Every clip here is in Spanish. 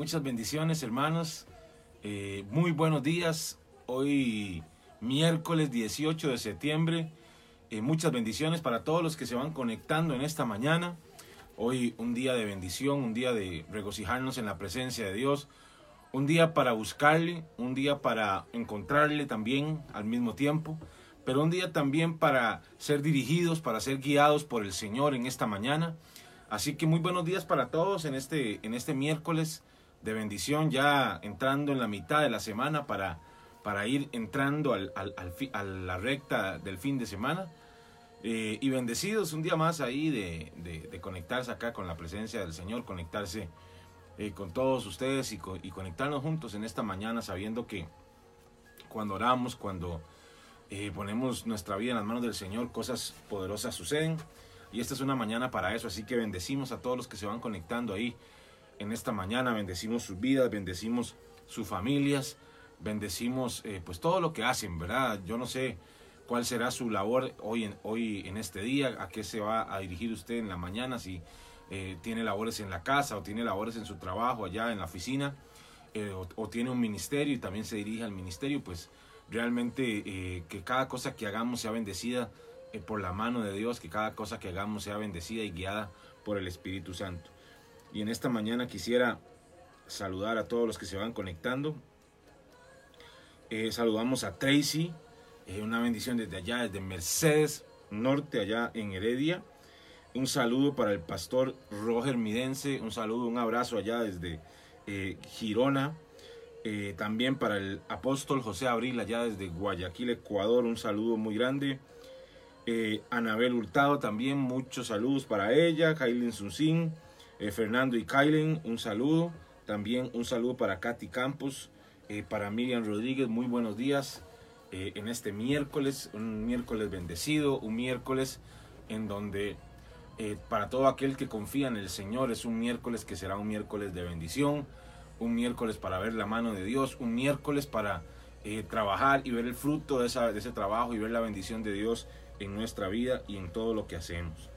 Muchas bendiciones, hermanos. Eh, muy buenos días. Hoy miércoles 18 de septiembre. Eh, muchas bendiciones para todos los que se van conectando en esta mañana. Hoy un día de bendición, un día de regocijarnos en la presencia de Dios. Un día para buscarle, un día para encontrarle también al mismo tiempo. Pero un día también para ser dirigidos, para ser guiados por el Señor en esta mañana. Así que muy buenos días para todos en este, en este miércoles de bendición, ya entrando en la mitad de la semana para, para ir entrando al, al, a la recta del fin de semana. Eh, y bendecidos un día más ahí de, de, conectarse acá con la presencia del Señor, conectarse eh, con todos ustedes y, y, conectarnos juntos en esta mañana sabiendo que cuando oramos, cuando eh, ponemos nuestra vida en las manos del Señor, cosas poderosas suceden. Y esta es una mañana para eso, así que bendecimos a todos los que se van conectando ahí en esta mañana, bendecimos sus vidas, bendecimos sus familias, bendecimos eh, pues todo lo que hacen, ¿verdad? Yo no sé cuál será su labor hoy en, hoy en este día, a qué se va a dirigir usted en la mañana, si eh, tiene labores en la casa o tiene labores en su trabajo allá en la oficina, eh, o, tiene un ministerio y también se dirige al ministerio, pues realmente que cada cosa que hagamos sea bendecida por la mano de Dios, que cada cosa que hagamos sea bendecida y guiada por el Espíritu Santo. Y en esta mañana quisiera saludar a todos los que se van conectando. Eh, saludamos a Tracy, eh, una bendición desde allá, desde Mercedes Norte, allá en Heredia. Un saludo para el pastor Roger Midense, un saludo, un abrazo allá desde Girona. también para el apóstol José Abril, allá desde Guayaquil, Ecuador, un saludo muy grande. Eh, Anabel Hurtado también, muchos saludos para ella. Kailin Susin, eh, Fernando y Kailen, un saludo. También un saludo para Katy Campos, eh, para Miriam Rodríguez, muy buenos días en este miércoles, un miércoles bendecido, un miércoles en donde para todo aquel que confía en el Señor es un miércoles que será un miércoles de bendición, un miércoles para ver la mano de Dios, un miércoles para trabajar y ver el fruto de, ese trabajo y ver la bendición de Dios en nuestra vida y en todo lo que hacemos.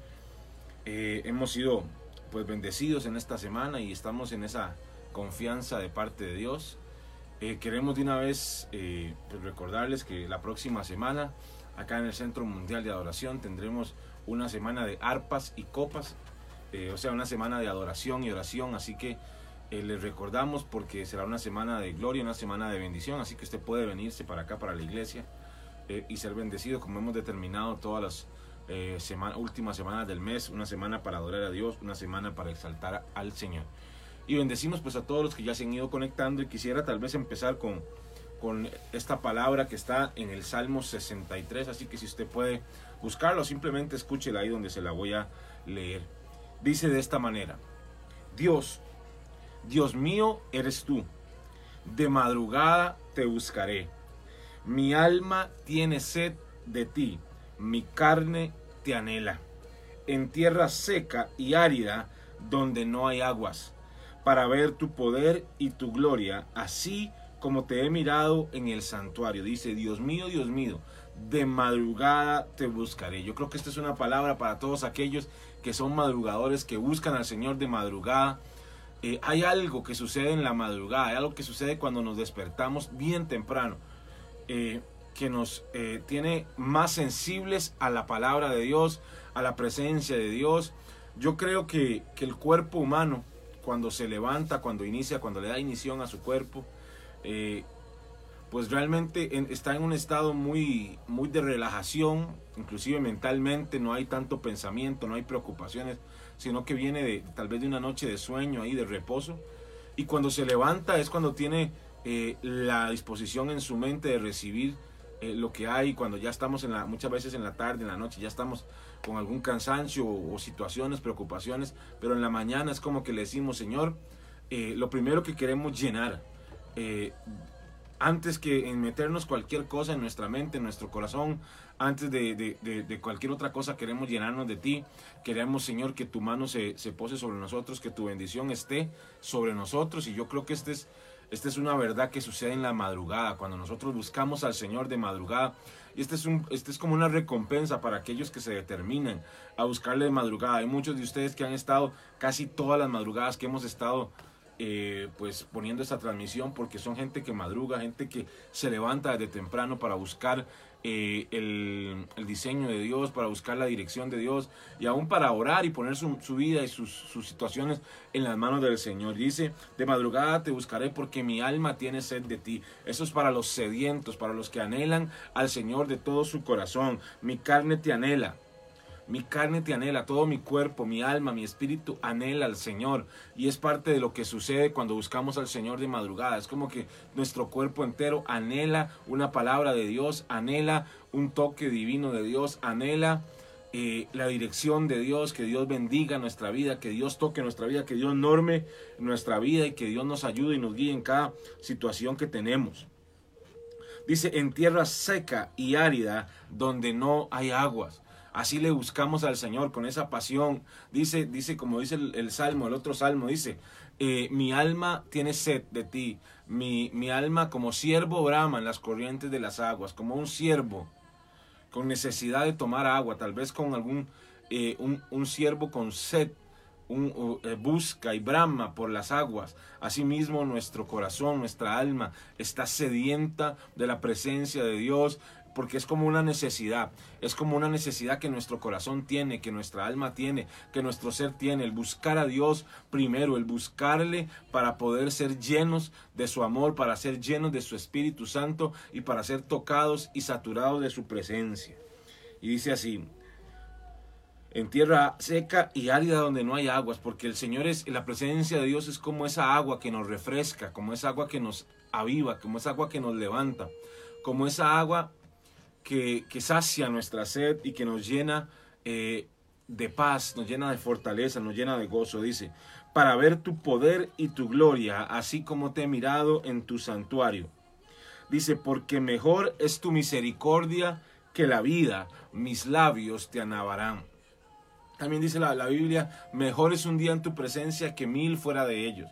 Eh, hemos sido pues bendecidos en esta semana y estamos en esa confianza de parte de Dios. Eh, queremos de una vez eh, pues, recordarles que la próxima semana acá en el Centro Mundial de Adoración tendremos una semana de arpas y copas, o sea, una semana de adoración y oración, así que les recordamos porque será una semana de gloria, una semana de bendición, así que usted puede venirse para acá, para la iglesia eh, y ser bendecido, como hemos determinado todas las eh, últimas semanas del mes, una semana para adorar a Dios, una semana para exaltar al Señor. Y bendecimos pues a todos los que ya se han ido conectando y quisiera tal vez empezar con, con esta palabra que está en el Salmo 63, así que si usted puede buscarlo, simplemente escúchela ahí donde se la voy a leer. Dice de esta manera, Dios, Dios mío eres tú, de madrugada te buscaré mi alma tiene sed de ti, mi carne te anhela. En tierra seca y árida, donde no hay aguas, para ver tu poder y tu gloria, así como te he mirado en el santuario. Dice, Dios mío, Dios mío, de madrugada te buscaré. Yo creo que esta es una palabra para todos aquellos que son madrugadores, que buscan al Señor de madrugada. Eh, hay algo que sucede en la madrugada, hay algo que sucede cuando nos despertamos bien temprano. Eh, que nos eh, tiene más sensibles a la palabra de Dios, a la presencia de Dios. Yo creo que, el cuerpo humano, cuando se levanta, cuando inicia, cuando le da inición a su cuerpo, eh, pues realmente está en un estado muy, muy de relajación, inclusive mentalmente, no hay tanto pensamiento, no hay preocupaciones, sino que viene de tal vez de una noche de sueño ahí, de reposo. Y cuando se levanta es cuando tiene eh, la disposición en su mente de recibir eh, lo que hay cuando ya estamos en la, muchas veces en la tarde, en la noche, ya estamos con algún cansancio o, situaciones, preocupaciones, pero en la mañana es como que le decimos, Señor, eh, lo primero que queremos llenar, antes que en meternos cualquier cosa en nuestra mente, en nuestro corazón, antes de, de, cualquier otra cosa, queremos llenarnos de ti. Queremos, Señor, que tu mano se, se pose sobre nosotros, que tu bendición esté sobre nosotros. Y yo creo que este es esta es una verdad que sucede en la madrugada, cuando nosotros buscamos al Señor de madrugada. Y este es, un, este es como una recompensa para aquellos que se determinan a buscarle de madrugada. Hay muchos de ustedes que han estado casi todas las madrugadas que hemos estado eh, pues poniendo esta transmisión porque son gente que madruga, gente que se levanta desde temprano para buscar eh, el, diseño de Dios, para buscar la dirección de Dios y aún para orar y poner su, vida y sus, sus, situaciones en las manos del Señor. Dice, de madrugada te buscaré porque mi alma tiene sed de ti. Eso es para los sedientos, para los que anhelan al Señor de todo su corazón. Mi carne te anhela mi carne te anhela, todo mi cuerpo, mi alma, mi espíritu anhela al Señor. Y es parte de lo que sucede cuando buscamos al Señor de madrugada. Es como que nuestro cuerpo entero anhela una palabra de Dios, anhela un toque divino de Dios, anhela eh, la dirección de Dios, que Dios bendiga nuestra vida, que Dios toque nuestra vida, que Dios norme nuestra vida y que Dios nos ayude y nos guíe en cada situación que tenemos. Dice, en tierra seca y árida donde no hay aguas. Así le buscamos al Señor con esa pasión. Dice, dice como dice el, salmo, el otro salmo, dice, eh, mi alma tiene sed de ti, mi, mi alma como siervo brama en las corrientes de las aguas, como un siervo con necesidad de tomar agua, tal vez con algún, eh, un, siervo con sed, eh, busca y brama por las aguas. Asimismo, nuestro corazón, nuestra alma está sedienta de la presencia de Dios, porque es como una necesidad, es como una necesidad que nuestro corazón tiene, que nuestra alma tiene, que nuestro ser tiene, el buscar a Dios primero, el buscarle para poder ser llenos de su amor, para ser llenos de su Espíritu Santo y para ser tocados y saturados de su presencia. Y dice así, en tierra seca y árida donde no hay aguas, porque el Señor es, la presencia de Dios es como esa agua que nos refresca, como esa agua que nos aviva, como esa agua que nos levanta, como esa agua que, sacia nuestra sed y que nos llena eh, de paz, nos llena de fortaleza, nos llena de gozo, dice, para ver tu poder y tu gloria, así como te he mirado en tu santuario. Dice, porque mejor es tu misericordia que la vida, mis labios te anabarán. También dice la, la Biblia, mejor es un día en tu presencia que mil fuera de ellos.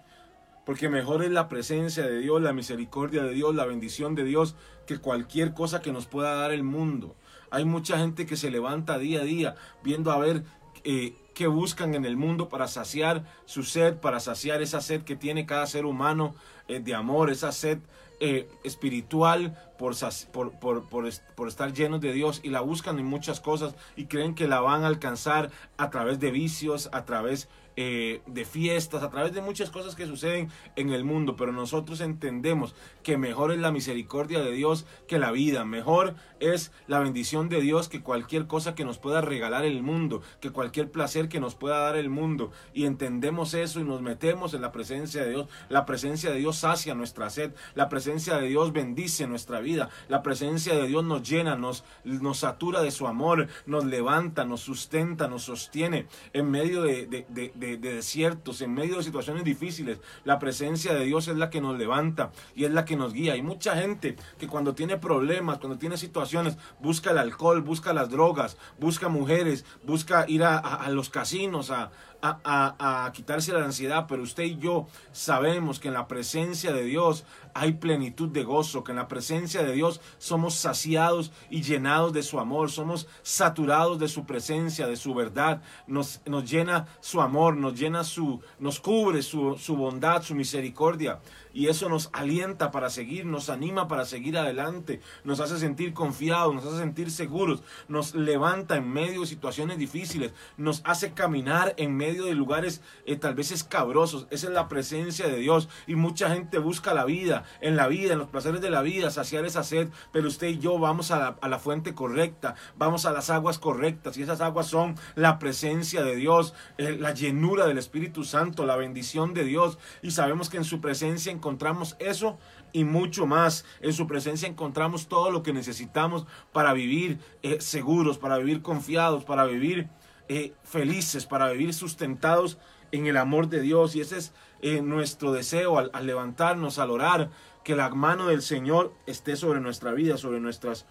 Porque mejor es la presencia de Dios, la misericordia de Dios, la bendición de Dios, que cualquier cosa que nos pueda dar el mundo. Hay mucha gente que se levanta día a día viendo a ver eh, qué buscan en el mundo para saciar su sed, para saciar esa sed que tiene cada ser humano eh, de amor, esa sed eh, espiritual por, estar llenos de Dios y la buscan en muchas cosas y creen que la van a alcanzar a través de vicios, a través eh, de fiestas, a través de muchas cosas que suceden en el mundo, pero nosotros entendemos que mejor es la misericordia de Dios que la vida, mejor es la bendición de Dios que cualquier cosa que nos pueda regalar el mundo, que cualquier placer que nos pueda dar el mundo, y entendemos eso y nos metemos en la presencia de Dios, la presencia de Dios sacia nuestra sed, la presencia de Dios bendice nuestra vida, la presencia de Dios nos llena, nos, nos satura de su amor, nos levanta, nos sustenta, nos sostiene en medio de, de, desiertos, en medio de situaciones difíciles. La presencia de Dios es la que nos levanta y es la que nos guía. Hay mucha gente que cuando tiene problemas, cuando tiene situaciones, busca el alcohol, busca las drogas, busca mujeres, busca ir a los casinos, a, a, quitarse la ansiedad, pero usted y yo sabemos que en la presencia de Dios hay plenitud de gozo, que en la presencia de Dios somos saciados y llenados de su amor, somos saturados de su presencia, de su verdad, nos, nos llena su amor, nos llena su, nos cubre su, su bondad, su misericordia y eso nos alienta para seguir, nos anima para seguir adelante, nos hace sentir confiados, nos hace sentir seguros, nos levanta en medio de situaciones difíciles, nos hace caminar en medio de lugares eh, tal vez escabrosos. Esa es la presencia de Dios. Y mucha gente busca la vida, en la vida, en los placeres de la vida, saciar esa sed, pero usted y yo vamos a la, fuente correcta, vamos a las aguas correctas. Y esas aguas son la presencia de Dios, eh, la llenura del Espíritu Santo, la bendición de Dios. Y sabemos que en su presencia encontramos eso y mucho más. En su presencia encontramos todo lo que necesitamos para vivir eh, seguros, para vivir confiados, para vivir eh, felices, para vivir sustentados en el amor de Dios. Y ese es eh, nuestro deseo al, levantarnos, al orar, que la mano del Señor esté sobre nuestra vida, sobre nuestras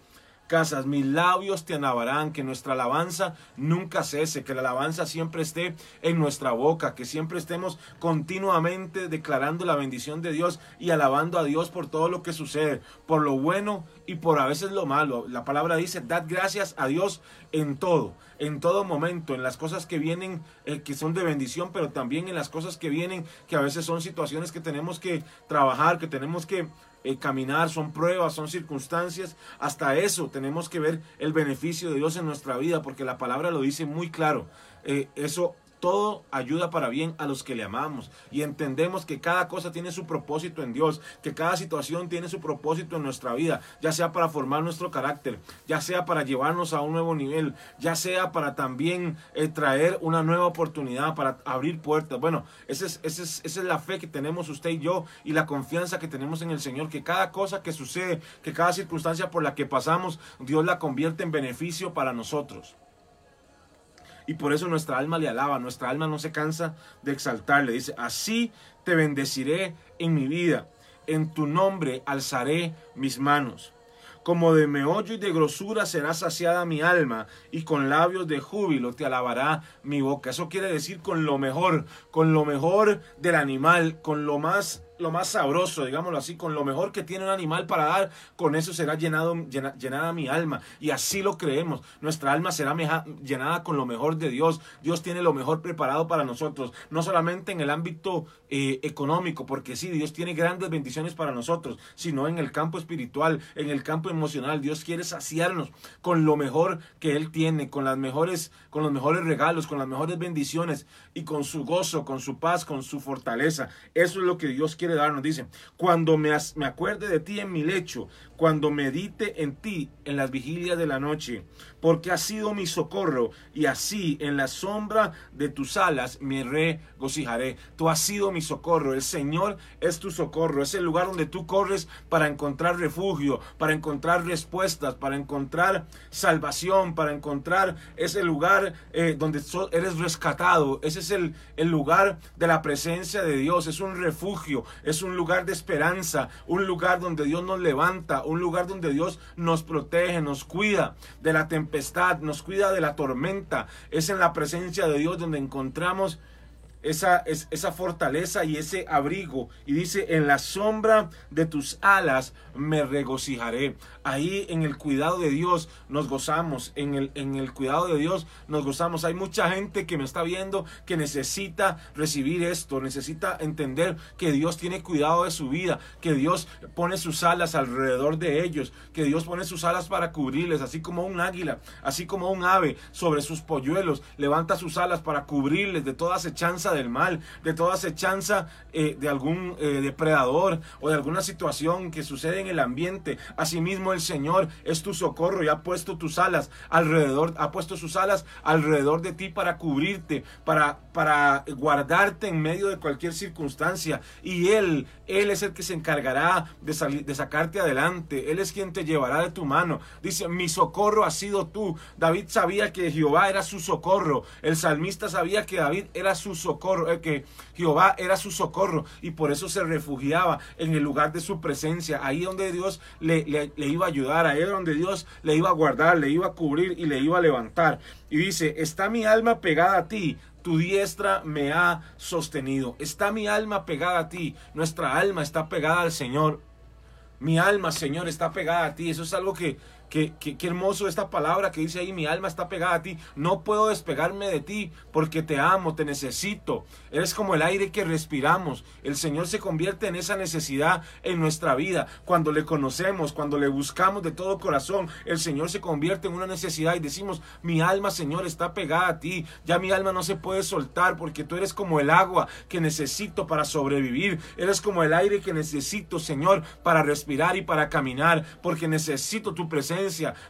casas. Mis labios te alabarán, que nuestra alabanza nunca cese, que la alabanza siempre esté en nuestra boca, que siempre estemos continuamente declarando la bendición de Dios y alabando a Dios por todo lo que sucede, por lo bueno y por a veces lo malo. La palabra dice, dad gracias a Dios en todo, en todo momento, en las cosas que vienen, eh, que son de bendición, pero también en las cosas que vienen, que a veces son situaciones que tenemos que trabajar, que tenemos que eh, caminar, son pruebas, son circunstancias. Hasta eso tenemos que ver el beneficio de Dios en nuestra vida, porque la palabra lo dice muy claro. Eh, eso todo ayuda para bien a los que le amamos y entendemos que cada cosa tiene su propósito en Dios, que cada situación tiene su propósito en nuestra vida, ya sea para formar nuestro carácter, ya sea para llevarnos a un nuevo nivel, ya sea para también eh, traer una nueva oportunidad, para abrir puertas. Bueno, esa es, esa, es, esa es la fe que tenemos usted y yo y la confianza que tenemos en el Señor, que cada cosa que sucede, que cada circunstancia por la que pasamos, Dios la convierte en beneficio para nosotros. Y por eso nuestra alma le alaba, nuestra alma no se cansa de exaltarle. Dice, así te bendeciré en mi vida, en tu nombre alzaré mis manos. Como de meollo y de grosura será saciada mi alma, y con labios de júbilo te alabará mi boca. Eso quiere decir con lo mejor, con lo mejor del animal, con lo más lo más sabroso, digámoslo así, con lo mejor que tiene un animal para dar, con eso será llenado, llenada mi alma. Y así lo creemos. Nuestra alma será llenada con lo mejor de Dios. Dios tiene lo mejor preparado para nosotros, no solamente en el ámbito eh, económico, porque sí, Dios tiene grandes bendiciones para nosotros, sino en el campo espiritual, en el campo emocional. Dios quiere saciarnos con lo mejor que Él tiene, con las mejores, con los mejores regalos, con las mejores bendiciones y con su gozo, con su paz, con su fortaleza. Eso es lo que Dios quiere darnos. Dice, cuando me acuerde de ti en mi lecho, cuando medite en ti en las vigilias de la noche, porque has sido mi socorro y así en la sombra de tus alas me regocijaré. Tú has sido mi socorro, el Señor es tu socorro, es el lugar donde tú corres para encontrar refugio, para encontrar respuestas, para encontrar salvación, para encontrar ese lugar eh, donde eres rescatado. Ese es el, el lugar de la presencia de Dios, es un refugio, es un lugar de esperanza, un lugar donde Dios nos levanta, un lugar donde Dios nos protege, nos cuida de la tempestad, nos cuida de la tormenta. Es en la presencia de Dios donde encontramos esa, esa fortaleza y ese abrigo. Y dice, en la sombra de tus alas me regocijaré. Ahí en el cuidado de Dios nos gozamos, en el, en el cuidado de Dios nos gozamos. Hay mucha gente que me está viendo que necesita recibir esto, necesita entender que Dios tiene cuidado de su vida, que Dios pone sus alas alrededor de ellos, que Dios pone sus alas para cubrirles, así como un águila, así como un ave sobre sus polluelos, levanta sus alas para cubrirles de toda acechanza del mal, de toda acechanza eh, de algún eh, depredador o de alguna situación que sucede en el ambiente. Asimismo, el Señor es tu socorro y ha puesto tus alas alrededor, ha puesto sus alas alrededor de ti para cubrirte, para, para guardarte en medio de cualquier circunstancia. Y Él, Él es el que se encargará de, salir, de sacarte adelante. Él es quien te llevará de tu mano. Dice, mi socorro ha sido tú. David sabía que Jehová era su socorro. El salmista sabía que David era su socorro, eh, que Jehová era su socorro y por eso se refugiaba en el lugar de su presencia, ahí donde Dios le, le, le iba a ayudar, ahí donde Dios le iba a guardar, le iba a cubrir y le iba a levantar. Y dice, está mi alma pegada a ti, tu diestra me ha sostenido. Está mi alma pegada a ti, nuestra alma está pegada al Señor. Mi alma, Señor, está pegada a ti. Eso es algo que Qué, hermoso esta palabra que dice ahí, mi alma está pegada a ti. No puedo despegarme de ti porque te amo, te necesito. Eres como el aire que respiramos. El Señor se convierte en esa necesidad en nuestra vida. Cuando le conocemos, cuando le buscamos de todo corazón, el Señor se convierte en una necesidad y decimos, mi alma, Señor, está pegada a ti. Ya mi alma no se puede soltar porque tú eres como el agua que necesito para sobrevivir. Eres como el aire que necesito, Señor, para respirar y para caminar porque necesito tu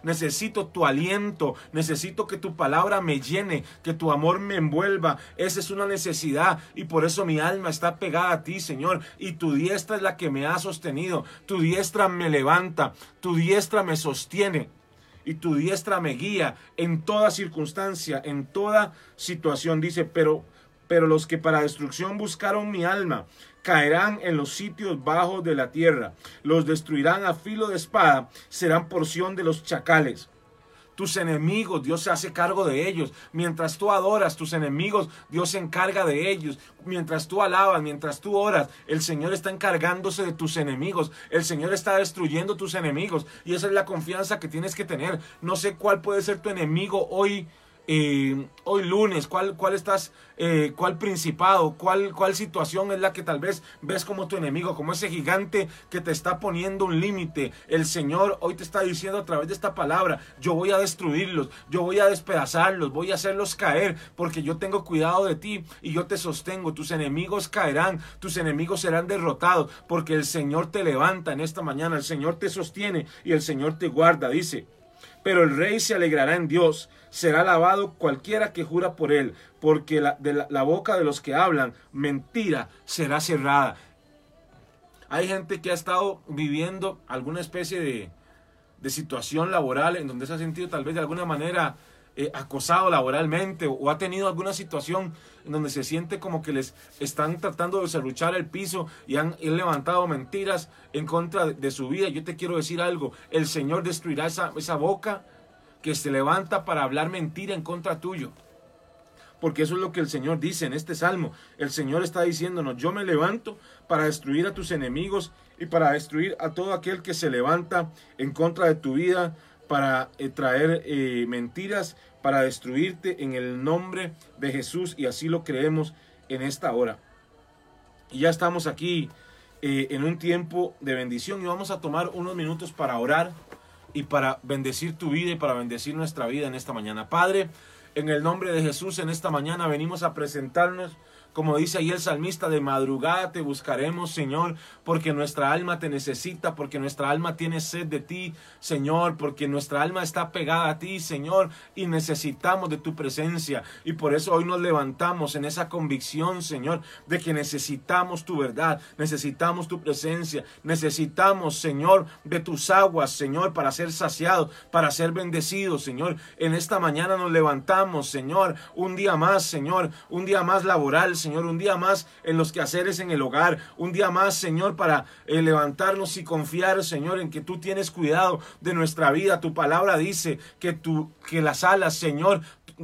necesito tu aliento, necesito que tu palabra me llene, que tu amor me envuelva. Esa es una necesidad y por eso mi alma está pegada a ti, Señor, y tu diestra es la que me ha sostenido, tu diestra me levanta, tu diestra me sostiene. Y tu diestra me guía en toda circunstancia, en toda situación. Dice, pero, pero los que para destrucción buscaron mi alma caerán en los sitios bajos de la tierra, los destruirán a filo de espada, serán porción de los chacales tus enemigos, Dios se hace cargo de ellos. Mientras tú adoras tus enemigos, Dios se encarga de ellos. Mientras tú alabas, mientras tú oras, el Señor está encargándose de tus enemigos. El Señor está destruyendo tus enemigos. Y esa es la confianza que tienes que tener. No sé cuál puede ser tu enemigo hoy hoy lunes, cuál, cuál estás, eh, cuál principado, cuál, cuál situación es la que tal vez ves como tu enemigo, como ese gigante que te está poniendo un límite. El Señor hoy te está diciendo a través de esta palabra, yo voy a destruirlos, yo voy a despedazarlos, voy a hacerlos caer, porque yo tengo cuidado de ti y yo te sostengo. Tus enemigos caerán, tus enemigos serán derrotados, porque el Señor te levanta en esta mañana, el Señor te sostiene y el Señor te guarda, dice. Pero el rey se alegrará en Dios, será alabado cualquiera que jura por él, porque la, de la, boca de los que hablan mentira será cerrada. Hay gente que ha estado viviendo alguna especie de, de situación laboral en donde se ha sentido tal vez de alguna manera eh, acosado laboralmente o, ha tenido alguna situación en donde se siente como que les están tratando de serruchar el piso y han, levantado mentiras en contra de, su vida. Yo te quiero decir algo, el Señor destruirá esa, esa boca que se levanta para hablar mentira en contra tuyo. Porque eso es lo que el Señor dice en este salmo. El Señor está diciéndonos, yo me levanto para destruir a tus enemigos y para destruir a todo aquel que se levanta en contra de tu vida para eh, traer eh, mentiras, para destruirte en el nombre de Jesús y así lo creemos en esta hora. Y ya estamos aquí eh, en un tiempo de bendición y vamos a tomar unos minutos para orar y para bendecir tu vida y para bendecir nuestra vida en esta mañana. Padre, en el nombre de Jesús en esta mañana venimos a presentarnos como dice ahí el salmista, de madrugada te buscaremos, Señor, porque nuestra alma te necesita, porque nuestra alma tiene sed de ti, Señor, porque nuestra alma está pegada a ti, Señor, y necesitamos de tu presencia. Y por eso hoy nos levantamos en esa convicción, Señor, de que necesitamos tu verdad, necesitamos tu presencia, necesitamos, Señor, de tus aguas, Señor, para ser saciados, para ser bendecidos, Señor. En esta mañana nos levantamos, Señor, un día más, Señor, un día más laboral, Señor, un día más en los quehaceres en el hogar, un día más, Señor, para eh, levantarnos y confiar, Señor, en que tú tienes cuidado de nuestra vida. Tu palabra dice que, tú, que las alas, Señor,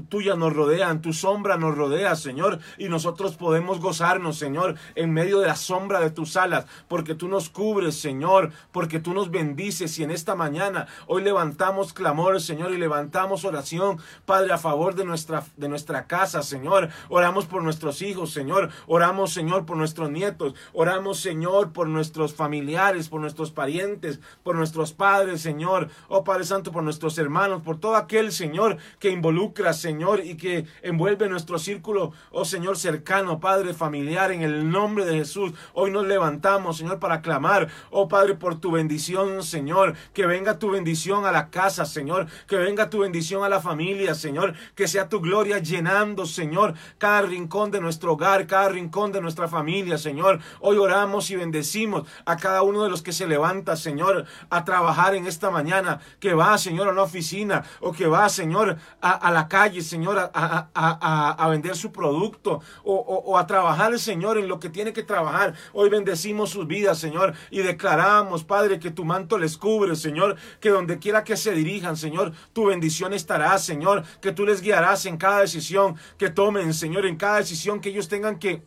tuya nos rodean, tu sombra nos rodea, Señor, y nosotros podemos gozarnos, Señor, en medio de la sombra de tus alas, porque tú nos cubres, Señor, porque tú nos bendices y en esta mañana hoy levantamos clamor, Señor, y levantamos oración, Padre, a favor de nuestra de nuestra casa, Señor. Oramos por nuestros hijos, Señor. Oramos, Señor, por nuestros nietos. Oramos, Señor, por nuestros familiares, por nuestros parientes, por nuestros padres, Señor. Oh Padre Santo, por nuestros hermanos, por todo aquel, Señor, que involucra, Señor, y que envuelve nuestro círculo, oh Señor, cercano, Padre, familiar, en el nombre de Jesús. Hoy nos levantamos, Señor, para clamar, oh Padre, por tu bendición, Señor. Que venga tu bendición a la casa, Señor. Que venga tu bendición a la familia, Señor. Que sea tu gloria llenando, Señor, cada rincón de nuestro hogar, cada rincón de nuestra familia, Señor. Hoy oramos y bendecimos a cada uno de los que se levanta, Señor, a trabajar en esta mañana, que va, Señor, a una oficina o que va, Señor, a la calle Señor, a, vender su producto o, a trabajar, Señor, en lo que tiene que trabajar. Hoy bendecimos sus vidas, Señor, y declaramos, Padre, que tu manto les cubre, Señor, que donde quiera que se dirijan, Señor, tu bendición estará, Señor, que tú les guiarás en cada decisión que tomen, Señor, en cada decisión que ellos tengan que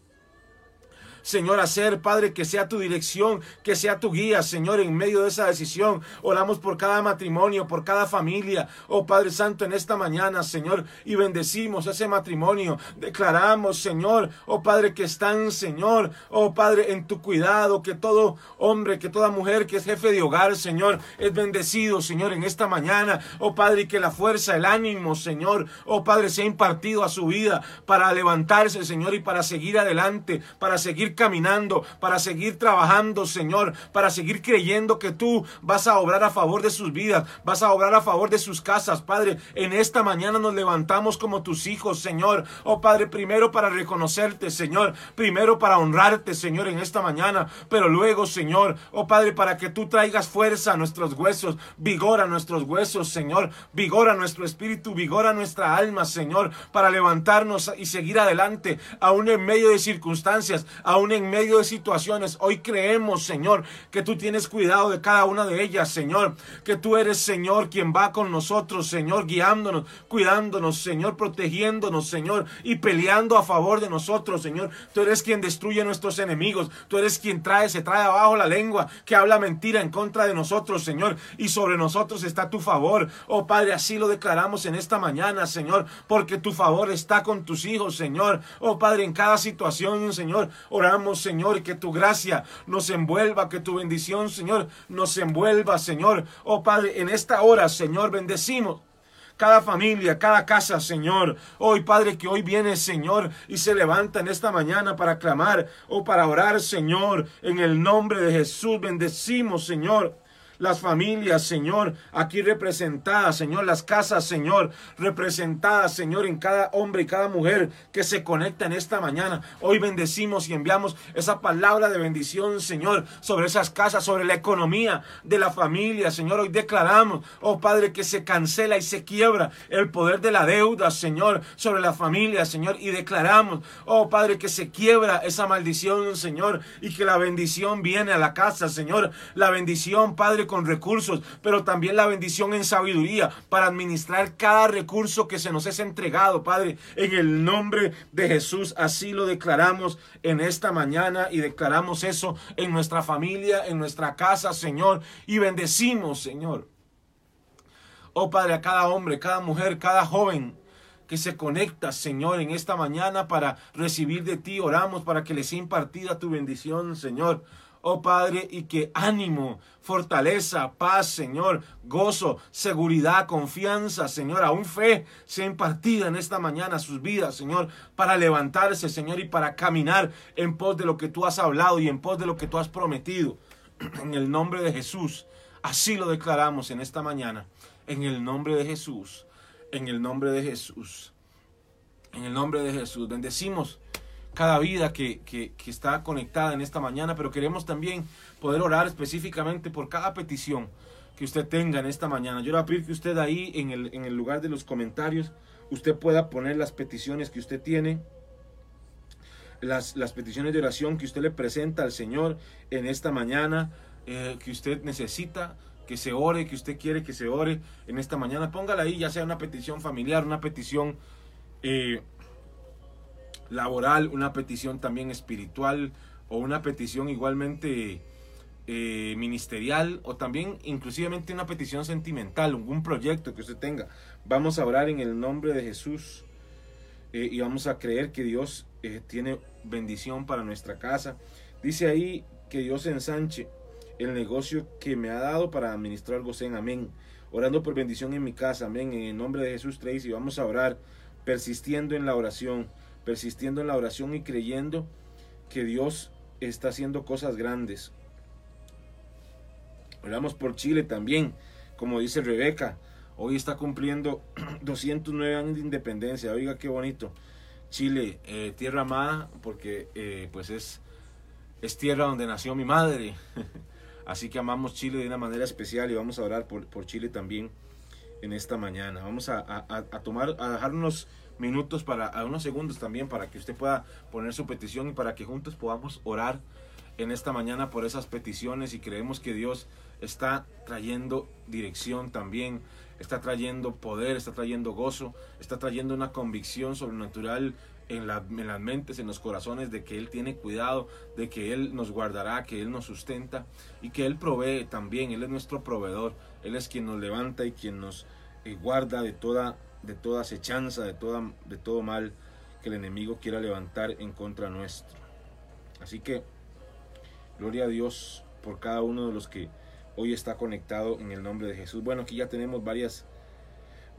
Señor, hacer, Padre, que sea tu dirección, que sea tu guía, Señor, en medio de esa decisión. Oramos por cada matrimonio, por cada familia, oh Padre Santo, en esta mañana, Señor, y bendecimos ese matrimonio. Declaramos, Señor, oh Padre, que están, Señor, oh Padre, en tu cuidado, que todo hombre, que toda mujer que es jefe de hogar, Señor, es bendecido, Señor, en esta mañana, oh Padre, y que la fuerza, el ánimo, Señor, oh Padre, sea impartido a su vida para levantarse, Señor, y para seguir adelante, para seguir caminando, para seguir trabajando, Señor, para seguir creyendo que tú vas a obrar a favor de sus vidas, vas a obrar a favor de sus casas, Padre. En esta mañana nos levantamos como tus hijos, Señor. Oh Padre, primero para reconocerte, Señor, primero para honrarte, Señor, en esta mañana, pero luego, Señor, oh Padre, para que tú traigas fuerza a nuestros huesos, vigor a nuestros huesos, Señor, vigor a nuestro espíritu, vigor a nuestra alma, Señor, para levantarnos y seguir adelante, aún en medio de circunstancias, aún aún en medio de situaciones. Hoy creemos, Señor, que tú tienes cuidado de cada una de ellas, Señor. Que tú eres, Señor, quien va con nosotros, Señor, guiándonos, cuidándonos, Señor, protegiéndonos, Señor, y peleando a favor de nosotros, Señor. Tú eres quien destruye nuestros enemigos. Tú eres quien trae, se trae abajo la lengua, que habla mentira en contra de nosotros, Señor. Y sobre nosotros está tu favor. Oh Padre, así lo declaramos en esta mañana, Señor, porque tu favor está con tus hijos, Señor. Oh Padre, en cada situación, Señor, oramos, Señor, que tu gracia nos envuelva, que tu bendición, Señor, nos envuelva, Señor. Oh Padre, en esta hora, Señor, bendecimos cada familia, cada casa, Señor. Hoy, Padre, que hoy viene, Señor, y se levanta en esta mañana para clamar o para orar, Señor, en el nombre de Jesús. Bendecimos, Señor las familias, Señor, aquí representadas, Señor, las casas, Señor, representadas, Señor, en cada hombre y cada mujer que se conecta en esta mañana. Hoy bendecimos y enviamos esa palabra de bendición, Señor, sobre esas casas, sobre la economía de la familia, Señor. Hoy declaramos, oh Padre, que se cancela y se quiebra el poder de la deuda, Señor, sobre la familia, Señor, y declaramos, oh Padre, que se quiebra esa maldición, Señor, y que la bendición viene a la casa, Señor. La bendición, Padre, con recursos, pero también la bendición en sabiduría para administrar cada recurso que se nos es entregado, Padre. En el nombre de Jesús, así lo declaramos en esta mañana y declaramos eso en nuestra familia, en nuestra casa, Señor, y bendecimos, Señor. Oh Padre, a cada hombre, cada mujer, cada joven que se conecta, Señor, en esta mañana para recibir de ti. Oramos para que les sea impartida tu bendición, Señor oh Padre, y que ánimo, fortaleza, paz, Señor, gozo, seguridad, confianza, Señor, aún fe sea impartida en esta mañana a sus vidas, Señor, para levantarse, Señor, y para caminar en pos de lo que tú has hablado y en pos de lo que tú has prometido. En el nombre de Jesús, así lo declaramos en esta mañana. En el nombre de Jesús, en el nombre de Jesús, en el nombre de Jesús. Bendecimos cada vida que, está conectada en esta mañana, pero queremos también poder orar específicamente por cada petición que usted tenga en esta mañana. Yo le voy a pedir que usted ahí en el, en el lugar de los comentarios, usted pueda poner las peticiones que usted tiene, las, las peticiones de oración que usted le presenta al Señor en esta mañana, eh, que usted necesita que se ore, que usted quiere que se ore en esta mañana. Póngala ahí, ya sea una petición familiar, una petición... Eh, laboral, una petición también espiritual o una petición igualmente eh, ministerial o también inclusivamente una petición sentimental, algún proyecto que usted tenga. Vamos a orar en el nombre de Jesús eh, y vamos a creer que Dios eh, tiene bendición para nuestra casa. Dice ahí que Dios ensanche el negocio que me ha dado para administrar Gosén. Amén. Orando por bendición en mi casa. Amén. En el nombre de Jesús y vamos a orar persistiendo en la oración persistiendo en la oración y creyendo que Dios está haciendo cosas grandes. Oramos por Chile también, como dice Rebeca, hoy está cumpliendo 209 años de independencia, oiga qué bonito. Chile, eh, tierra amada, porque eh, pues es, es tierra donde nació mi madre. Así que amamos Chile de una manera especial y vamos a orar por, por Chile también en esta mañana. Vamos a, a, a tomar, a dejarnos minutos para, unos segundos también para que usted pueda poner su petición y para que juntos podamos orar en esta mañana por esas peticiones y creemos que Dios está trayendo dirección también, está trayendo poder, está trayendo gozo, está trayendo una convicción sobrenatural en, la, en las mentes, en los corazones de que Él tiene cuidado, de que Él nos guardará, que Él nos sustenta y que Él provee también, Él es nuestro proveedor, Él es quien nos levanta y quien nos eh, guarda de toda de toda acechanza, de, toda, de todo mal que el enemigo quiera levantar en contra nuestro. Así que, gloria a Dios por cada uno de los que hoy está conectado en el nombre de Jesús. Bueno, aquí ya tenemos varias,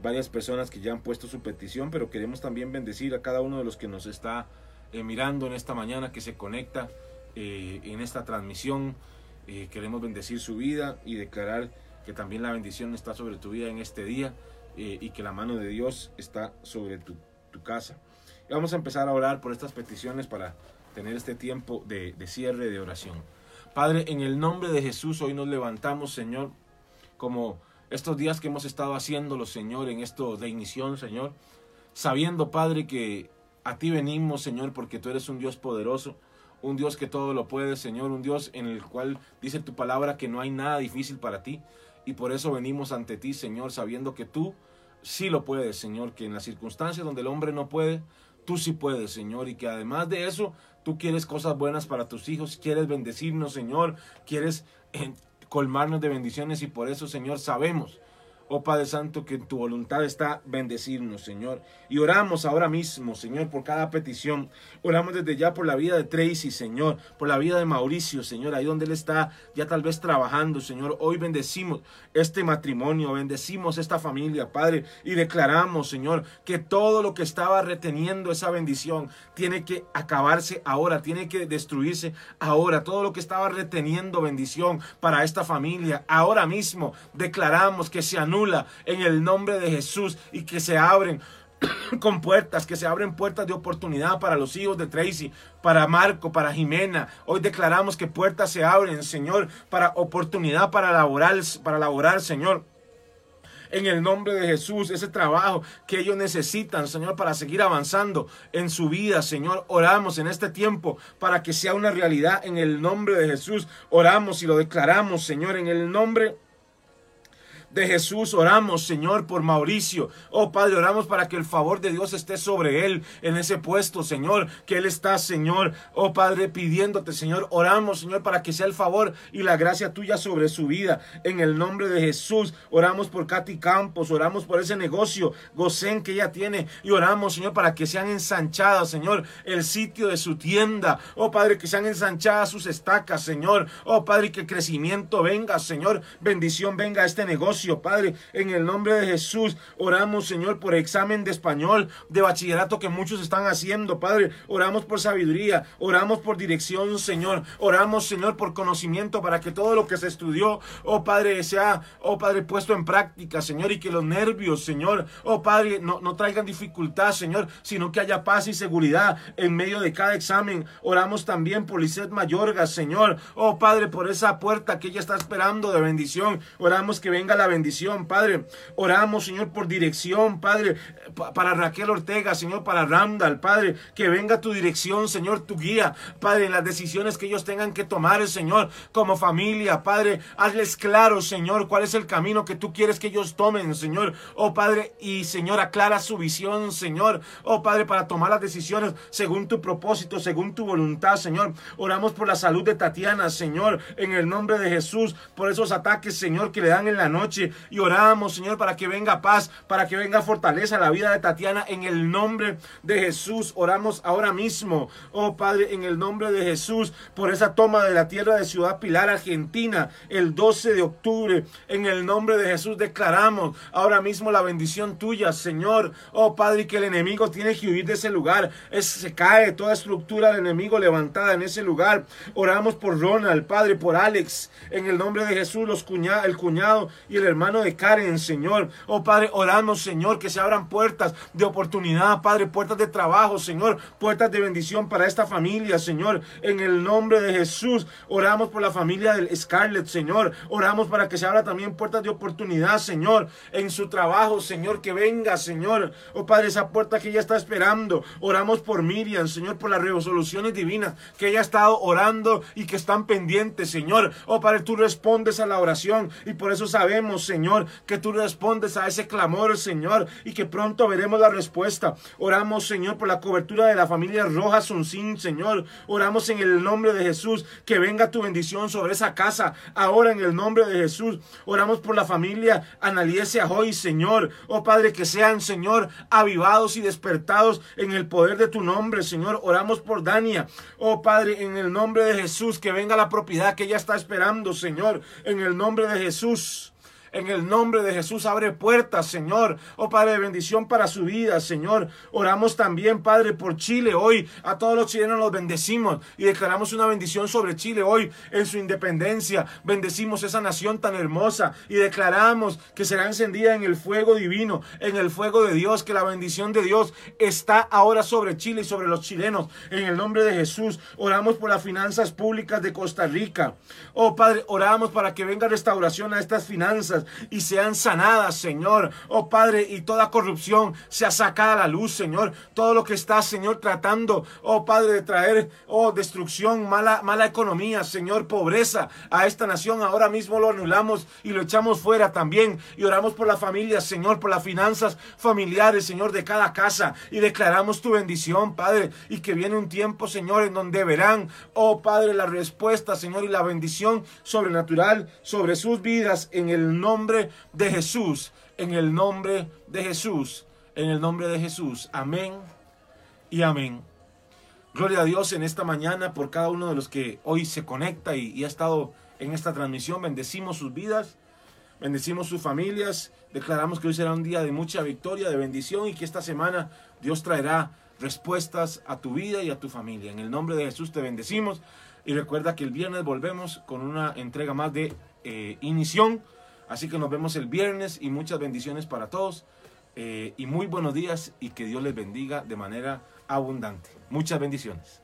varias personas que ya han puesto su petición, pero queremos también bendecir a cada uno de los que nos está eh, mirando en esta mañana, que se conecta eh, en esta transmisión. Eh, queremos bendecir su vida y declarar que también la bendición está sobre tu vida en este día. Eh, y que la mano de Dios está sobre tu, casa. Y vamos a empezar a orar por estas peticiones para tener este tiempo de, de cierre de oración. Padre, en el nombre de Jesús hoy nos levantamos, Señor, como estos días que hemos estado haciéndolo, Señor, en esto de inición, Señor, sabiendo, Padre, que a ti venimos, Señor, porque tú eres un Dios poderoso. un Dios que todo lo puede, Señor, un Dios en el cual dice tu palabra que no hay nada difícil para ti. Y por eso venimos ante ti, Señor, sabiendo que tú sí lo puedes, Señor, que en las circunstancias donde el hombre no puede, tú sí puedes, Señor, y que además de eso, tú quieres cosas buenas para tus hijos, quieres bendecirnos, Señor, quieres eh, colmarnos de bendiciones y por eso, Señor, sabemos Oh Padre Santo, que en tu voluntad está bendecirnos, Señor. Y oramos ahora mismo, Señor, por cada petición. Oramos desde ya por la vida de Tracy, Señor, por la vida de Mauricio, Señor, ahí donde él está ya tal vez trabajando, Señor. Hoy bendecimos este matrimonio, bendecimos esta familia, Padre, y declaramos, Señor, que todo lo que estaba reteniendo esa bendición tiene que acabarse ahora, tiene que destruirse ahora. Todo lo que estaba reteniendo bendición para esta familia, ahora mismo declaramos que se anula en el nombre de Jesús y que se abren con puertas, que se abren puertas de oportunidad para los hijos de Tracy, para Marco, para Jimena. Hoy declaramos que puertas se abren, Señor, para oportunidad para laborar, para laborar, Señor en el nombre de Jesús, ese trabajo que ellos necesitan, Señor, para seguir avanzando en su vida, Señor. Oramos en este tiempo para que sea una realidad en el nombre de Jesús. Oramos y lo declaramos, Señor, en el nombre de de Jesús. Oramos, Señor, por Mauricio. Oh Padre, oramos para que el favor de Dios esté sobre él en ese puesto, Señor, que él está, Señor. Oh Padre, pidiéndote, Señor. Oramos, Señor, para que sea el favor y la gracia tuya sobre su vida. En el nombre de Jesús, oramos por Katy Campos, oramos por ese negocio, Gocén que ella tiene. Y oramos, Señor, para que sean ensanchadas, Señor, el sitio de su tienda. Oh Padre, que sean ensanchadas sus estacas, Señor. Oh Padre, que crecimiento venga, Señor. Bendición venga a este negocio Padre, en el nombre de Jesús. Oramos, Señor, por examen de español, de bachillerato que muchos están haciendo, Padre. Oramos por sabiduría, oramos por dirección, Señor. Oramos, Señor, por conocimiento para que todo lo que se estudió, oh Padre, sea, oh Padre, puesto en práctica, Señor, y que los nervios, Señor, oh Padre, no, no traigan dificultad, Señor, sino que haya paz y seguridad en medio de cada examen. Oramos también por Lisset Mayorga, Señor, oh Padre, por esa puerta que ella está esperando de bendición. Oramos que venga la bendición, Padre. Oramos, Señor, por dirección, Padre, para Raquel Ortega, Señor, para Randall, Padre, que venga tu dirección, Señor, tu guía, Padre, en las decisiones que ellos tengan que tomar, Señor, como familia, Padre, hazles claro, Señor, cuál es el camino que tú quieres que ellos tomen, Señor, oh Padre, y Señor, aclara su visión, Señor, oh Padre, para tomar las decisiones según tu propósito, según tu voluntad, Señor. Oramos por la salud de Tatiana, Señor, en el nombre de Jesús, por esos ataques, Señor, que le dan en la noche y oramos, Señor, para que venga paz, para que venga fortaleza a la vida de Tatiana en el nombre de Jesús. Oramos ahora mismo, oh Padre, en el nombre de Jesús, por esa toma de la tierra de Ciudad Pilar, Argentina, el 12 de octubre. En el nombre de Jesús declaramos ahora mismo la bendición tuya, Señor. Oh Padre, que el enemigo tiene que huir de ese lugar. Es, se cae toda estructura del enemigo levantada en ese lugar. Oramos por Ronald, Padre, por Alex. En el nombre de Jesús, los el cuñado y el hermano de Karen, Señor. Oh Padre, oramos, Señor, que se abran puertas de oportunidad, Padre, puertas de trabajo, Señor, puertas de bendición para esta familia, Señor. En el nombre de Jesús, oramos por la familia del Scarlett, Señor. Oramos para que se abra también puertas de oportunidad, Señor, en su trabajo, Señor, que venga, Señor. Oh Padre, esa puerta que ella está esperando. Oramos por Miriam, Señor, por las resoluciones divinas que ella ha estado orando y que están pendientes, Señor. Oh Padre, tú respondes a la oración y por eso sabemos Señor, que tú respondes a ese clamor, Señor, y que pronto veremos la respuesta. Oramos, Señor, por la cobertura de la familia Rojas Sunsin, Señor. Oramos en el nombre de Jesús, que venga tu bendición sobre esa casa. Ahora en el nombre de Jesús, oramos por la familia Analiese hoy, Señor. Oh Padre, que sean, Señor, avivados y despertados en el poder de tu nombre, Señor. Oramos por Dania. Oh Padre, en el nombre de Jesús, que venga la propiedad que ella está esperando, Señor. En el nombre de Jesús. En el nombre de Jesús abre puertas, Señor. Oh Padre bendición para su vida, Señor. Oramos también, Padre, por Chile hoy. A todos los chilenos los bendecimos y declaramos una bendición sobre Chile hoy en su independencia. Bendecimos esa nación tan hermosa y declaramos que será encendida en el fuego divino, en el fuego de Dios, que la bendición de Dios está ahora sobre Chile y sobre los chilenos. En el nombre de Jesús, oramos por las finanzas públicas de Costa Rica. Oh Padre, oramos para que venga restauración a estas finanzas y sean sanadas, Señor. Oh Padre, y toda corrupción sea sacada a la luz, Señor. Todo lo que está, Señor, tratando, oh Padre, de traer, oh, destrucción, mala, mala economía, Señor, pobreza a esta nación. Ahora mismo lo anulamos y lo echamos fuera también. Y oramos por la familia, Señor, por las finanzas familiares, Señor, de cada casa. Y declaramos tu bendición, Padre. Y que viene un tiempo, Señor, en donde verán, oh Padre, la respuesta, Señor, y la bendición sobrenatural sobre sus vidas en el nombre de Jesús. En el nombre de Jesús. En el nombre de Jesús. Amén y amén. Gloria a Dios en esta mañana por cada uno de los que hoy se conecta y, ha estado en esta transmisión. Bendecimos sus vidas, bendecimos sus familias. Declaramos que hoy será un día de mucha victoria, de bendición y que esta semana Dios traerá respuestas a tu vida y a tu familia. En el nombre de Jesús te bendecimos y recuerda que el viernes volvemos con una entrega más de eh, inición. Así que nos vemos el viernes y muchas bendiciones para todos. Eh, y muy buenos días y que Dios les bendiga de manera abundante. Muchas bendiciones.